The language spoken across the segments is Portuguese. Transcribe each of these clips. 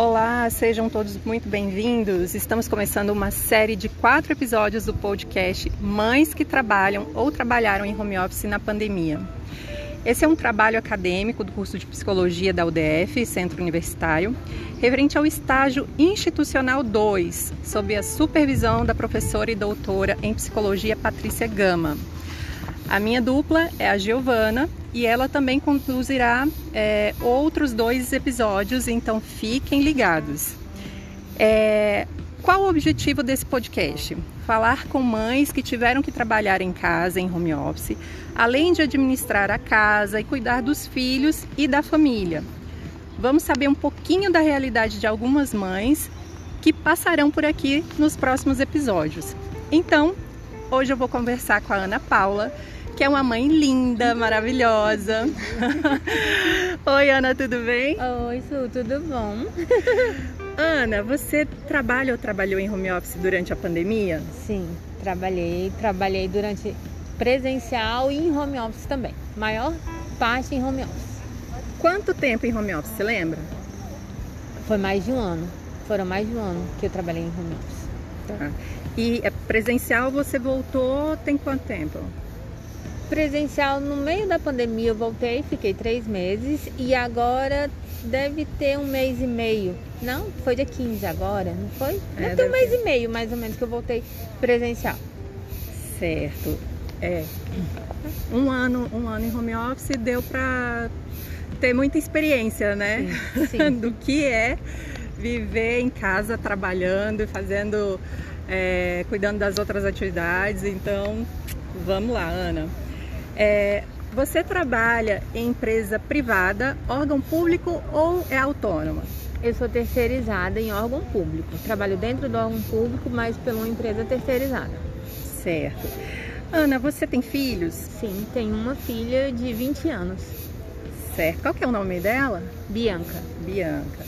Olá, sejam todos muito bem-vindos. Estamos começando uma série de quatro episódios do podcast Mães que Trabalham ou Trabalharam em Home Office na Pandemia. Esse é um trabalho acadêmico do curso de Psicologia da UDF, Centro Universitário, referente ao estágio institucional 2, sob a supervisão da professora e doutora em Psicologia Patrícia Gama. A minha dupla é a Giovana e ela também conduzirá é, outros dois episódios, então fiquem ligados. É, qual o objetivo desse podcast? Falar com mães que tiveram que trabalhar em casa, em home office, além de administrar a casa e cuidar dos filhos e da família. Vamos saber um pouquinho da realidade de algumas mães que passarão por aqui nos próximos episódios. Então, hoje eu vou conversar com a Ana Paula que é uma mãe linda, maravilhosa. Oi, Ana, tudo bem? Oi, Su, tudo bom? Ana, você trabalha ou trabalhou em home office durante a pandemia? Sim, trabalhei. Trabalhei durante presencial e em home office também. Maior parte em home office. Quanto tempo em home office, você lembra? Foi mais de um ano. Foram mais de um ano que eu trabalhei em home office. Tá. E é presencial você voltou tem quanto tempo? Presencial no meio da pandemia eu voltei, fiquei três meses e agora deve ter um mês e meio. Não, foi dia 15 agora, não foi? É, deve ter um mês ter. e meio mais ou menos que eu voltei presencial. Certo. É. Um ano, um ano em home office deu para ter muita experiência, né? Sim, sim. Do que é viver em casa trabalhando e fazendo, é, cuidando das outras atividades. Então, vamos lá, Ana. É, você trabalha em empresa privada, órgão público ou é autônoma? Eu sou terceirizada em órgão público. Trabalho dentro do órgão público, mas pela uma empresa terceirizada. Certo. Ana, você tem filhos? Sim, tenho uma filha de 20 anos. Certo. Qual que é o nome dela? Bianca. Bianca.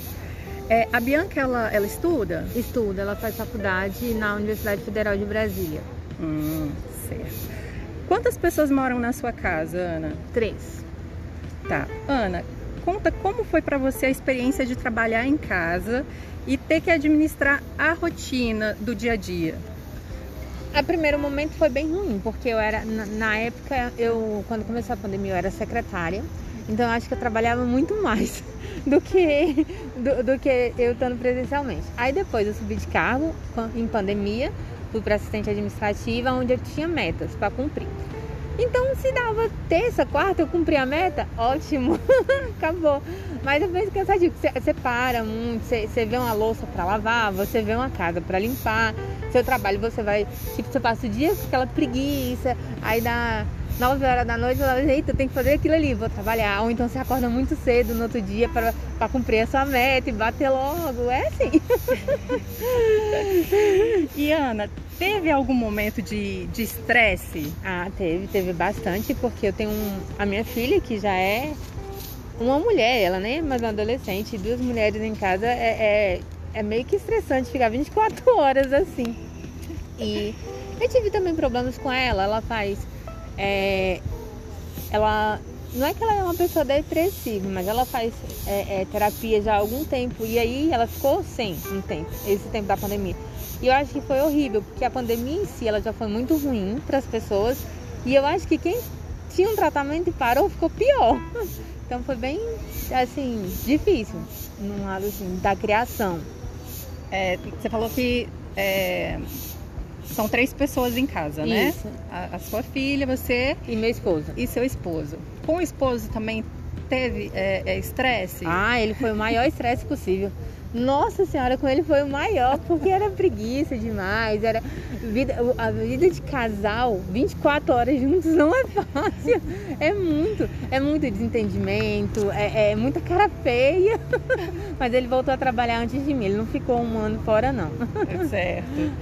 É, a Bianca, ela, ela estuda? Estuda, ela faz faculdade na Universidade Federal de Brasília. Hum, certo. Quantas pessoas moram na sua casa, Ana? Três. Tá. Ana, conta como foi para você a experiência de trabalhar em casa e ter que administrar a rotina do dia a dia. A primeiro momento foi bem ruim, porque eu era na época eu quando começou a pandemia eu era secretária, então eu acho que eu trabalhava muito mais do que do, do que eu estando presencialmente. Aí depois eu subi de cargo em pandemia fui para assistente administrativa, onde eu tinha metas para cumprir. Então, se dava terça, quarta, eu cumpri a meta, ótimo, acabou. Mas eu penso cansativo, você, para muito, você vê uma louça para lavar, você vê uma casa para limpar, seu trabalho você vai, tipo, você passa o dia com aquela preguiça, aí dá 9 horas da noite, você fala, eita, tem que fazer aquilo ali, vou trabalhar. Ou então você acorda muito cedo no outro dia para cumprir a sua meta e bater logo. É assim. e Ana, teve algum momento de estresse? ah, teve, teve bastante, porque eu tenho um, a minha filha que já é uma mulher, ela nem é mais uma adolescente, duas mulheres em casa é, é, é meio que estressante ficar 24 horas assim. E eu tive também problemas com ela, ela faz é, ela não é que ela é uma pessoa depressiva, mas ela faz é, é, terapia já há algum tempo e aí ela ficou sem um tempo, esse tempo da pandemia. E eu acho que foi horrível, porque a pandemia em si ela já foi muito ruim para as pessoas e eu acho que quem tinha um tratamento e parou ficou pior. Então foi bem assim difícil no lado assim da criação. É, você falou que é, são três pessoas em casa, né? Isso. A, a, sua filha, você. E meu esposo. E seu esposo. Com o esposo também teve é, é, estresse? É, ah, ele foi o maior estresse possível. Nossa senhora, com ele foi o maior, porque era preguiça demais, era vida, a vida de casal, 24 horas juntos não é fácil. É muito, é muito desentendimento, é, é muita cara feia. Mas ele voltou a trabalhar antes de mim, ele não ficou um ano fora não. É certo.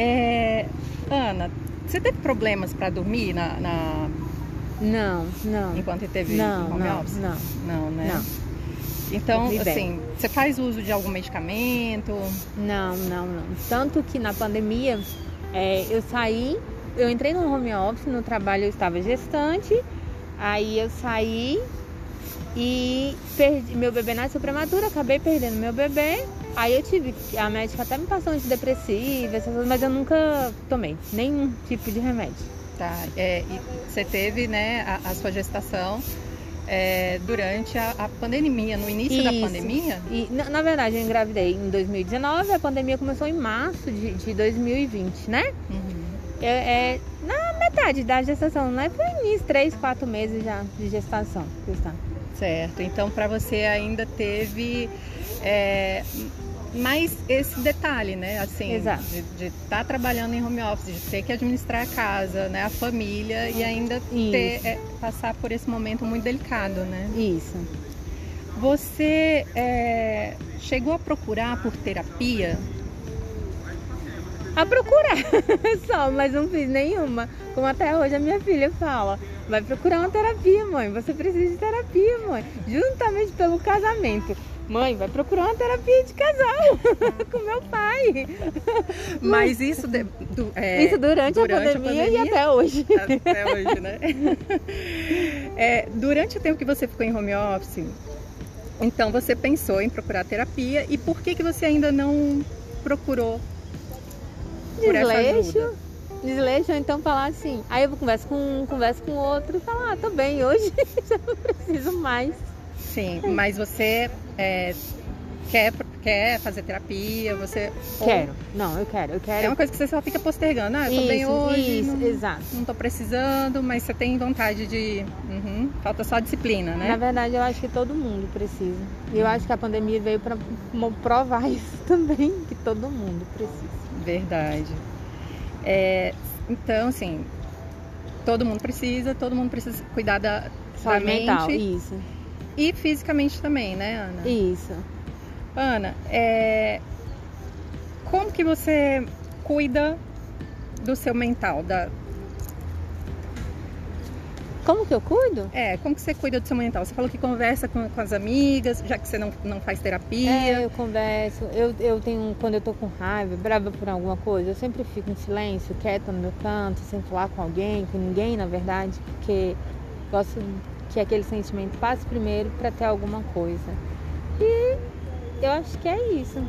É, Ana, você teve problemas para dormir na, na, Não, não. Enquanto teve não, home não, office? Não, não, né? Não. Então, assim, você faz uso de algum medicamento? Não, não, não. Tanto que na pandemia é, eu saí, eu entrei no home office, no trabalho eu estava gestante, aí eu saí E perdi, meu bebê nasceu prematuro, acabei perdendo meu bebê. Aí eu tive, a médica até me passou antidepressiva, essas coisas, mas eu nunca tomei nenhum tipo de remédio. Tá, é, e você teve, né, a, a sua gestação é, durante a, a, pandemia, no início Isso. da pandemia? E, na, na, verdade, eu engravidei em 2019, a pandemia começou em março de, de 2020, né? Uhum. É, é, na metade da gestação, né? Foi início, três, quatro meses já de gestação. Certo, então para você ainda teve é, mais esse detalhe, né? Assim, Exato. de estar tá trabalhando em home office, de ter que administrar a casa, né? A família e ainda ter, é, passar por esse momento muito delicado, né? Isso. Você é, chegou a procurar por terapia? A procurar só, mas não fiz nenhuma. Como até hoje a minha filha fala. Vai procurar uma terapia, mãe. Você precisa de terapia, mãe. Juntamente pelo casamento. Mãe, vai procurar uma terapia de casal com meu pai. Mas isso, de, é, isso durante, durante a, pandemia a, pandemia e até hoje. Até hoje, né? É, durante o tempo que você ficou em home office, então você pensou em procurar terapia e por que, que você ainda não procurou por essa ajuda? Desleixo, ou então falar assim. Aí eu converso com um, converso com outro e falo, ah, tô bem, hoje já não preciso mais. Sim, mas você é, quer, quer fazer terapia, você. Quero. Ou... Não, eu quero, eu quero. É uma coisa que você só fica postergando. Ah, eu tô isso, bem hoje. Isso, não, exato. Não tô precisando, mas você tem vontade de. Uhum, falta só disciplina, né? Na verdade, eu acho que todo mundo precisa. E eu acho que a pandemia veio para provar isso também, que todo mundo precisa. Verdade. É, então, assim, todo mundo precisa, todo mundo precisa cuidar da, Saúde da mental, mente. Isso. E fisicamente também, né, Ana? Isso. Ana, é, como que você cuida do seu mental, da, como que eu cuido? É, como que você cuida do seu mental? Você falou que conversa com, com as amigas, já que você não, não faz terapia. É, eu converso. Eu, eu tenho, quando eu tô com raiva, brava por alguma coisa, eu sempre fico em silêncio, quieta no meu canto, sem falar com alguém, com ninguém, na verdade, porque gosto que aquele sentimento passe primeiro para ter alguma coisa. E eu acho que é isso.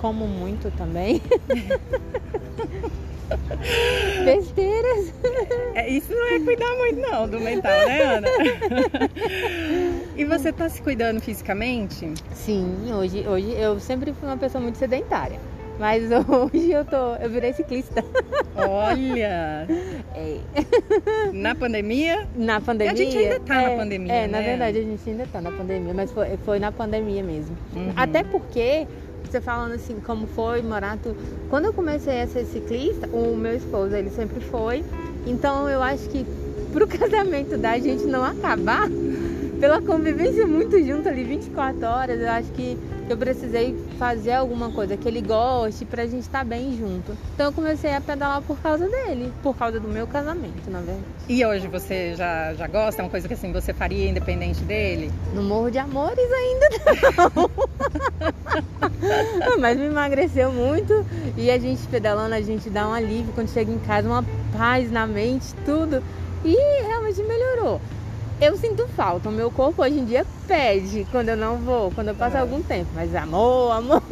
Como muito também. Besteiras. É, isso não é cuidar muito não do mental, né, Ana? e você tá se cuidando fisicamente? Sim, hoje, hoje eu sempre fui uma pessoa muito sedentária. Mas hoje eu tô, eu virei ciclista. Olha! É. Na pandemia? Na pandemia. A gente ainda tá é, na pandemia. É, né? na verdade a gente ainda tá na pandemia, mas foi, foi na pandemia mesmo. Uhum. Até porque você falando assim, como foi morar. Quando eu comecei a ser ciclista, o meu esposo, ele sempre foi. Então eu acho que pro casamento da gente não acabar, pela convivência muito junto ali 24 horas, eu acho que eu precisei fazer alguma coisa que ele goste pra gente estar tá bem junto. Então eu comecei a pedalar por causa dele, por causa do meu casamento, na verdade. E hoje você já, já gosta? É uma coisa que assim você faria independente dele? No morro de amores ainda não. Mas me emagreceu muito e a gente pedalando, a gente dá um alívio quando chega em casa, uma paz na mente, tudo. E realmente melhorou eu sinto falta. O meu corpo hoje em dia pede quando eu não vou, quando eu passo é. algum tempo. Mas amor, amor,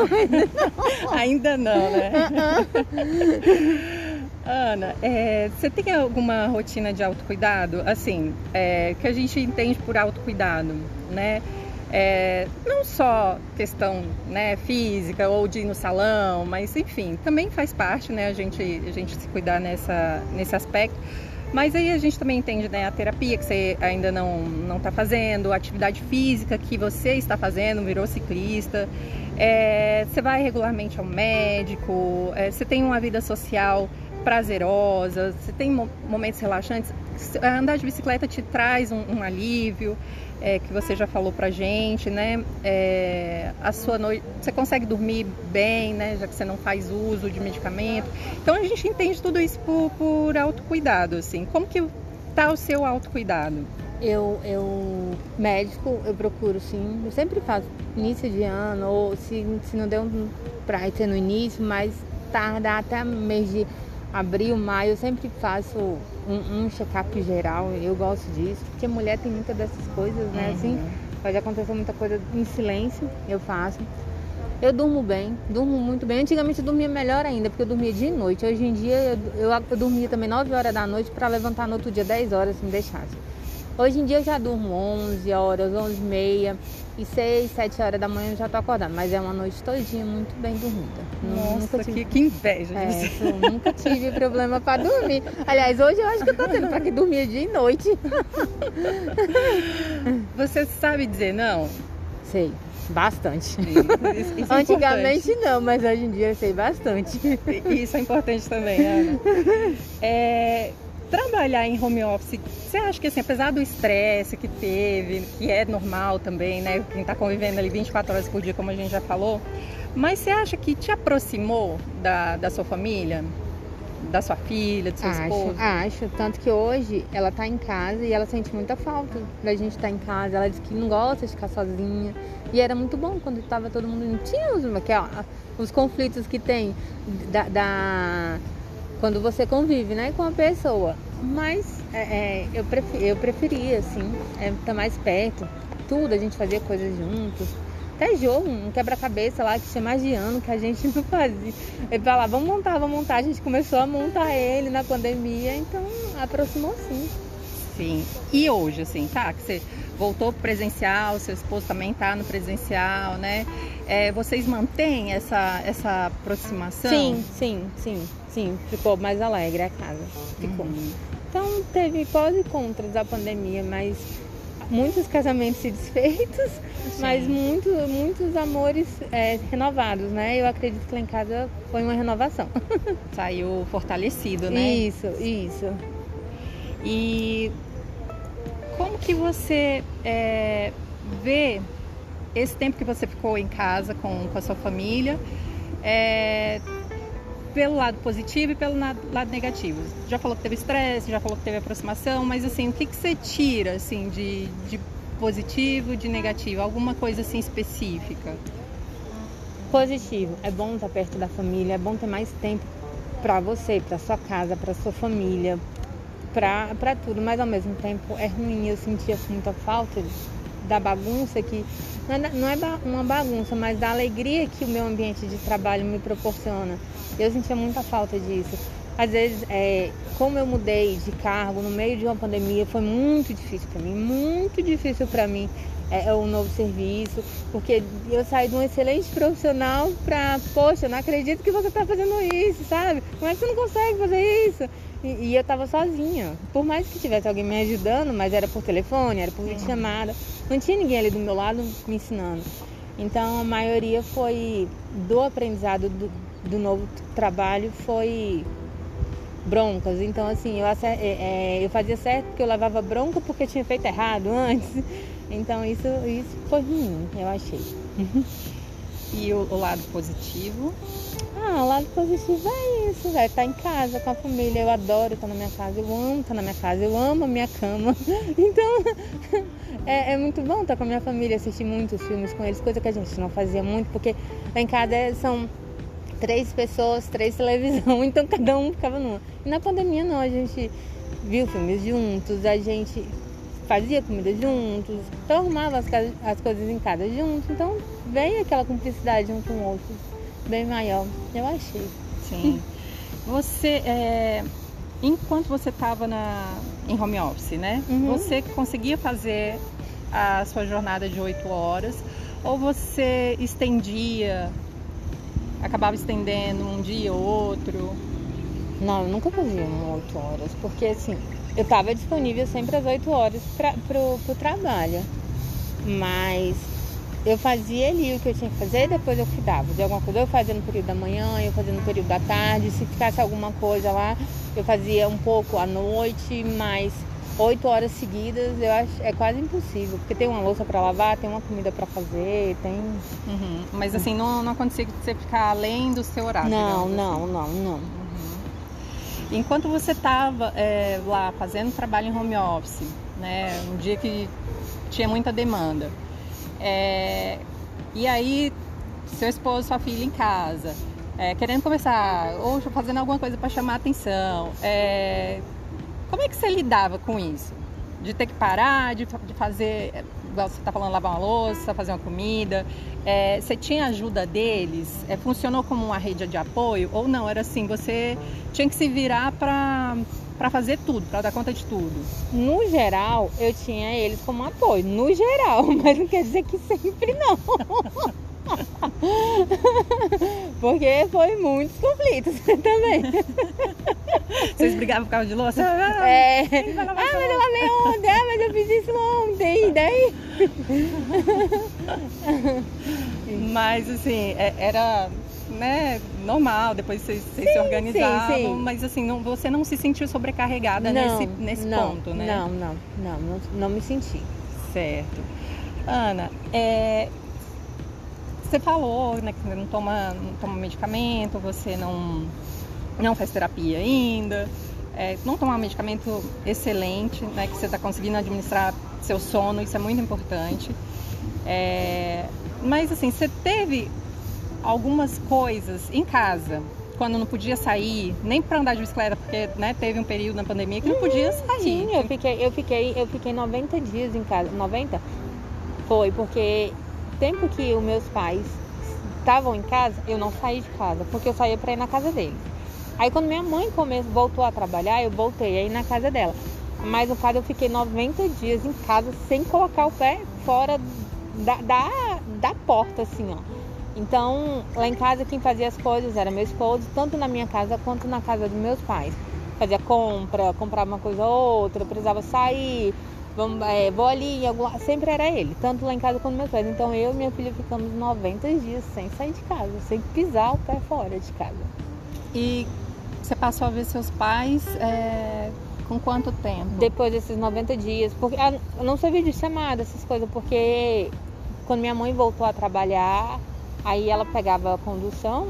ainda não. né? Ana, é, você tem alguma rotina de autocuidado? Assim, é, que a gente entende por autocuidado, né? É, não só questão né, física ou de ir no salão, mas enfim, também faz parte né, a, gente, a gente se cuidar nessa, nesse aspecto. Mas aí a gente também entende né, a terapia que você ainda não não está fazendo, a atividade física que você está fazendo, virou ciclista, é, você vai regularmente ao médico, é, você tem uma vida social prazerosa, você tem momentos relaxantes. Andar de bicicleta te traz um, um alívio é, que você já falou pra gente, né? É, a sua noite, você consegue dormir bem, né? Já que você não faz uso de medicamento. Então a gente entende tudo isso por, por autocuidado, assim. Como que tá o seu autocuidado? Eu, eu, médico, eu procuro sim. Eu sempre faço início de ano, ou se, se não deu pra ser no início, mas tarda até mês de abril, maio, eu sempre faço um, um check-up geral. Eu gosto disso, porque mulher tem muitas dessas coisas, né? Uhum. Assim, pode acontecer muita coisa em silêncio, eu faço. Eu durmo bem, durmo muito bem. Antigamente eu dormia melhor ainda, porque eu dormia dia e noite. Hoje em dia eu, eu, eu dormia também 9 horas da noite para levantar no outro dia 10 horas se me deixasse. Hoje em dia eu já durmo 11 horas, 11 e meia. E 6, 7 horas da manhã eu já tô acordando. Mas é uma noite todinha muito bem dormida. Nossa, nunca tive... que, que inveja é, eu nunca tive problema para dormir. Aliás, hoje eu acho que eu tô tendo para que dormir dia e noite. Você sabe dizer não? Sei. Bastante. Isso, isso é Antigamente importante. não, mas hoje em dia eu sei bastante. Isso é importante também, Ana. É, trabalhar em home office, você acha que assim, apesar do estresse que teve, que é normal também, né? Quem está convivendo ali 24 horas por dia, como a gente já falou, mas você acha que te aproximou da, da sua família? Da sua filha, do seu acho, esposo? Acho, tanto que hoje ela está em casa e ela sente muita falta da gente estar tá em casa. Ela diz que não gosta de ficar sozinha. E era muito bom quando estava todo mundo. Não tinha os, os conflitos que tem da, da quando você convive né, com a pessoa. Mas é, é, eu, preferi, eu preferia, assim, é, estar tá mais perto. Tudo, a gente fazia coisas juntos. Até jogo, um quebra-cabeça lá que tinha mais de ano que a gente não fazia. Ele falava, vamos montar, vamos montar. A gente começou a montar ele na pandemia, então aproximou sim. Sim. E hoje, assim, tá? Que você voltou presencial, seu esposo também tá no presencial, né? É, vocês mantêm essa, essa aproximação? Sim, sim, sim. Sim, ficou mais alegre a casa. Ficou. Uhum. Então teve pós e contras da pandemia, mas muitos casamentos se desfeitos, Sim. mas muitos, muitos amores é, renovados, né? Eu acredito que lá em casa foi uma renovação. Saiu fortalecido, né? Isso, isso. E como que você é, vê esse tempo que você ficou em casa com, com a sua família? É, pelo lado positivo e pelo lado negativo. Já falou que teve estresse, já falou que teve aproximação, mas assim, o que, que você tira assim de, de positivo, de negativo? Alguma coisa assim específica? Positivo. É bom estar perto da família, é bom ter mais tempo para você, para sua casa, para sua família, para tudo, mas ao mesmo tempo é ruim. Eu sentia muita falta da bagunça que não é, é uma bagunça, mas da alegria que o meu ambiente de trabalho me proporciona. Eu sentia muita falta disso. Às vezes, é, como eu mudei de cargo no meio de uma pandemia, foi muito difícil para mim, muito difícil para mim é, é, um novo serviço, porque eu saí de um excelente profissional para, poxa, não acredito que você está fazendo isso, sabe? Como é que você não consegue fazer isso? E, e eu estava sozinha. Por mais que tivesse alguém me ajudando, mas era por telefone, era por chamada, não tinha ninguém ali do meu lado me ensinando. Então a maioria foi do aprendizado do, do novo trabalho foi broncas. Então, assim, eu, é, é, eu fazia certo porque eu levava bronca porque tinha feito errado antes. Então, isso, isso foi ruim, eu achei. E o, o lado positivo? Ah, o lado positivo é isso, velho. Tá em casa com a família. Eu adoro estar na minha casa. Eu amo estar na minha casa. Eu amo a minha cama. Então, é, é, muito bom estar com a minha família, assistir muitos filmes com eles, coisa que a gente não fazia muito, porque lá em casa são três pessoas, três televisão, então cada um ficava numa. E na pandemia não, a gente viu filmes juntos, a gente fazia comida juntos, então arrumava as, as coisas em casa juntos, então veio aquela cumplicidade um com o outro bem maior, eu achei. Sim. Você, é, enquanto você estava em home office, né? Uhum. Você conseguia fazer a sua jornada de oito horas ou você estendia acabava estendendo um dia ou outro? Não, eu nunca fazia oito horas, porque assim, eu estava disponível sempre às 8 horas para pro trabalho. Mas eu fazia ali o que eu tinha que fazer e depois eu cuidava de alguma coisa. Eu fazia no período da manhã, eu fazia no período da tarde. Se ficasse alguma coisa lá, eu fazia um pouco à noite, mas oito horas seguidas eu acho é quase impossível, porque tem uma louça para lavar, tem uma comida para fazer, tem. Uhum. Mas assim, não, não acontecia de você ficar além do seu horário? Não, não, assim. não, não. Uhum. Enquanto você estava é, lá fazendo trabalho em home office, né, um dia que tinha muita demanda, é, e aí seu esposo, sua filha em casa, é, querendo conversar ou fazendo alguma coisa para chamar atenção. É, como é que você lidava com isso? De ter que parar, de, de fazer, igual você está falando, lavar uma louça, fazer uma comida. É, você tinha ajuda deles? É, funcionou como uma rede de apoio? Ou não? Era assim, você tinha que se virar para para fazer tudo, para dar conta de tudo? No geral, eu tinha eles como apoio. No geral, mas não quer dizer que sempre não. Porque foi muitos conflitos também. Vocês brigavam por causa de louça? É. Ah, mas eu lavei ontem, ah, mas eu fiz isso ontem, e daí? Mas assim, é, era né, normal, depois vocês, vocês sim, se organizavam, sim, sim. mas assim, não, você não se sentiu sobrecarregada não, nesse, nesse não, ponto, né? Não, não, não, não, não me senti. Certo. Ana, é, você falou né, que você não toma, não toma medicamento, você não, não faz terapia ainda, é, não tomar um medicamento excelente, né, que você está conseguindo administrar seu sono, isso é muito importante. É, mas assim, você teve algumas coisas em casa, quando não podia sair, nem para andar de bicicleta, porque né, teve um período na pandemia que não podia hum, sair. Sim, eu fiquei, eu fiquei, eu fiquei 90 dias em casa. 90? Foi, porque tempo que os meus pais estavam em casa, eu não saí de casa, porque eu saía para ir na casa deles. Aí quando minha mãe começou, voltou a trabalhar, eu voltei aí na casa dela. Mas no caso eu fiquei 90 dias em casa sem colocar o pé fora da, da, da porta, assim, ó. Então, lá em casa quem fazia as coisas era meu esposo, tanto na minha casa quanto na casa dos meus pais. Fazia compra, comprava uma coisa ou outra, precisava sair, vamos, é, vou ali, algum... sempre era ele, tanto lá em casa quanto meus pais. Então eu e minha filha ficamos 90 dias sem sair de casa, sem pisar o pé fora de casa. E você passou a ver seus pais é, com quanto tempo? Depois desses 90 dias, porque ah, eu não sabia de chamada, essas coisas, porque quando minha mãe voltou a trabalhar, aí ela pegava a condução,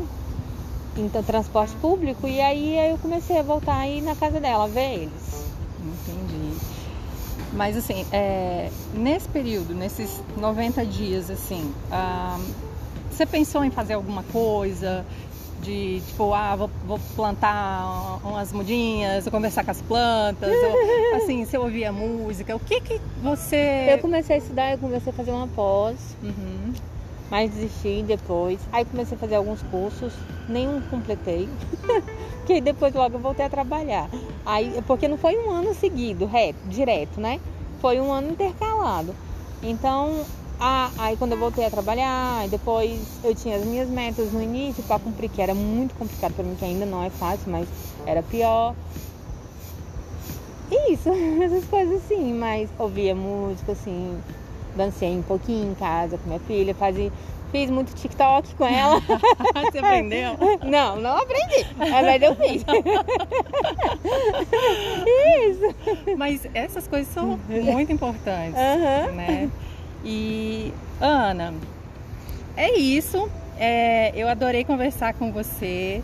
então transporte público, e aí eu comecei a voltar aí na casa dela, ver eles. Entendi. Mas assim, é, nesse período, nesses 90 dias, assim, ah, você pensou em fazer alguma coisa? De tipo, ah, vou, vou plantar umas mudinhas, vou conversar com as plantas, ou, assim, você ouvia música, o que que você... Eu comecei a estudar, eu comecei a fazer uma pós, uhum. mas desisti depois. Aí comecei a fazer alguns cursos, nenhum completei, que depois logo eu voltei a trabalhar. Aí, porque não foi um ano seguido, reto, direto, né? Foi um ano intercalado. Então, a, aí quando eu voltei a trabalhar, depois eu tinha as minhas metas no início para cumprir, que era muito complicado para mim, que ainda não é fácil, mas era pior. Isso, essas coisas assim, mas ouvia música, assim, dancei um pouquinho em casa com minha filha, fazia, Fiz muito TikTok com ela. Você aprendeu? Não, não aprendi. Mas eu fiz. Isso. Mas essas coisas são muito importantes, uhum. né? E Ana, é isso. É, eu adorei conversar com você.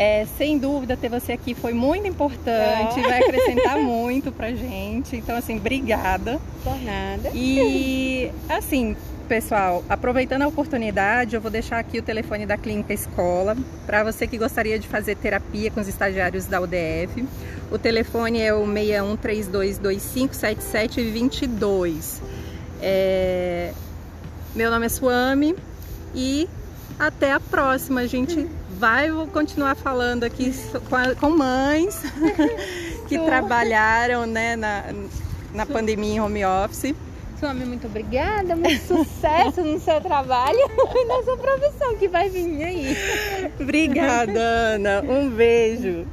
É, sem dúvida, ter você aqui foi muito importante, oh. vai acrescentar muito pra gente. Então, assim, obrigada. Por nada. E, assim, pessoal, aproveitando a oportunidade, eu vou deixar aqui o telefone da Clínica Escola para você que gostaria de fazer terapia com os estagiários da UDF. O telefone é o 6132257722. É... Meu nome é Suami e até a próxima. Gente vai continuar falando aqui com, mães que trabalharam né, na, na pandemia em home office. Suami, muito obrigada, muito sucesso no seu trabalho e na sua profissão que vai vir aí. Obrigada, Ana. Um beijo.